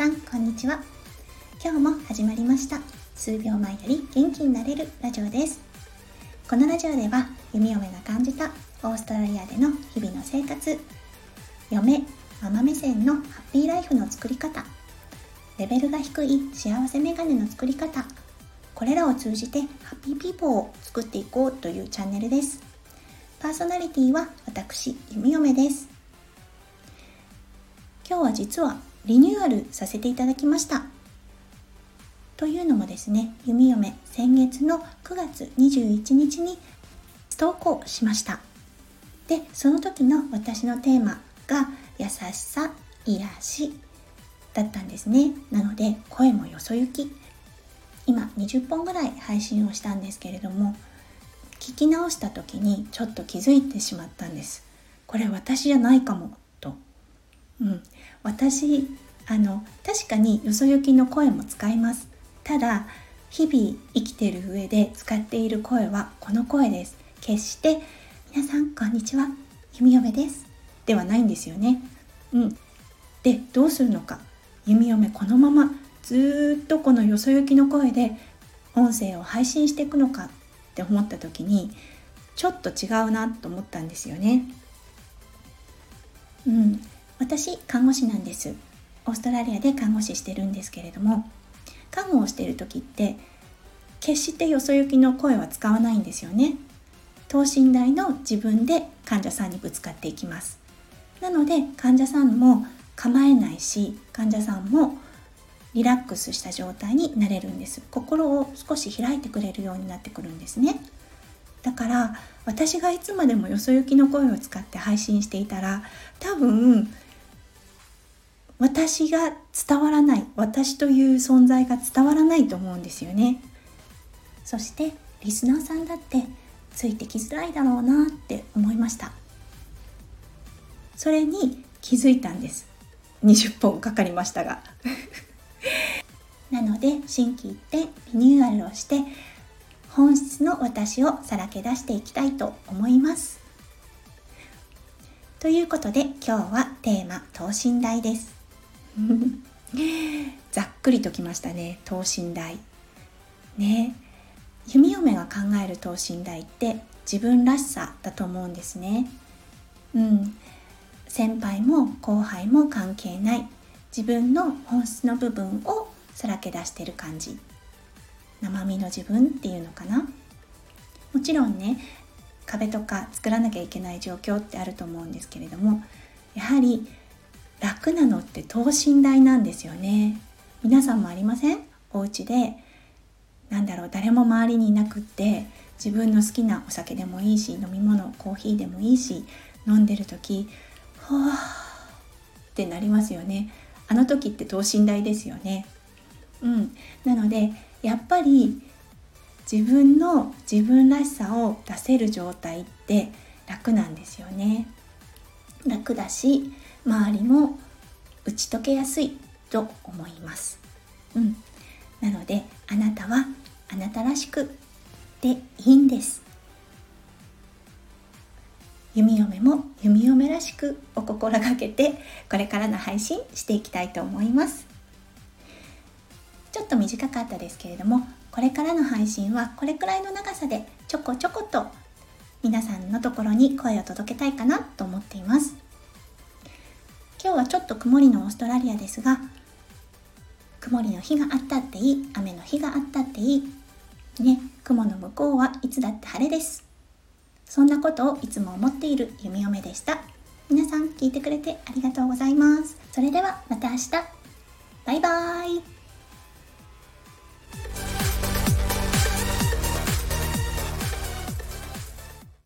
さんこんにちは。今日も始まりました。数秒前より元気になれるラジオです。このラジオでは弓嫁が感じたオーストラリアでの日々の生活嫁ママ目線のハッピーライフの作り方レベルが低い幸せメガネの作り方これらを通じてハッピーピーポーを作っていこうというチャンネルです。パーソナリティは私弓嫁です。今日は実はリニューアルさせていただきました。というのもですね弓嫁先月の9月21日に投稿しました。でその時の私のテーマが優しさ癒しだったんですね。なので声もよそ行き。今20本ぐらい配信をしたんですけれども聞き直した時にちょっと気づいてしまったんです。これ私じゃないかも。うん。私あの確かによそ行きの声も使います。ただ日々生きてる上で使っている声はこの声です。決して皆さんこんにちは弓嫁です。ではないんですよね。うん。でどうするのか。弓嫁このままずっとこのよそ行きの声で音声を配信していくのか。って思った時にちょっと違うなと思ったんですよね。うん。私看護師なんです。オーストラリアで看護師してるんですけれども。看護をしてる時って決してよそ行きの声は使わないんですよね。等身大の自分で患者さんにぶつかっていきます。なので患者さんも構えないし患者さんもリラックスした状態になれるんです。心を少し開いてくれるようになってくるんですね。だから私がいつまでもよそ行きの声を使って配信していたら多分私が伝わらない私という存在が伝わらないと思うんですよね。そしてリスナーさんだってついてきづらいだろうなって思いました。それに気づいたんです。20本かかりましたが。なので心機一転リニューアルをして本質の私をさらけ出していきたいと思います。ということで今日はテーマ等身大です。ざっくりときましたね。等身大。ね。弓嫁が考える等身大って自分らしさだと思うんですね。うん。先輩も後輩も関係ない。自分の本質の部分をさらけ出してる感じ。生身の自分っていうのかな。もちろんね壁とか作らなきゃいけない状況ってあると思うんですけれどもやはり楽なのって等身大なんですよね。皆さんもありません？お家で。なんだろう誰も周りにいなくって自分の好きなお酒でもいいし飲み物コーヒーでもいいし飲んでる時はあってなりますよね。あの時って等身大ですよね。うん。なのでやっぱり自分の自分らしさを出せる状態って楽なんですよね。楽だし周りも打ち解けやすいと思います。うん、なのであなたはあなたらしくでいいんです。弓嫁も弓嫁らしくお心がけてこれからの配信していきたいと思います。ちょっと短かったですけれどもこれからの配信はこれくらいの長さでちょこちょこと皆さんのところに声を届けたいかなと思っています。今日はちょっと曇りのオーストラリアですが曇りの日があったっていい雨の日があったっていいね雲の向こうはいつだって晴れです。そんなことをいつも思っている弓嫁でした。皆さん聞いてくれてありがとうございます。それではまた明日。バイバーイ。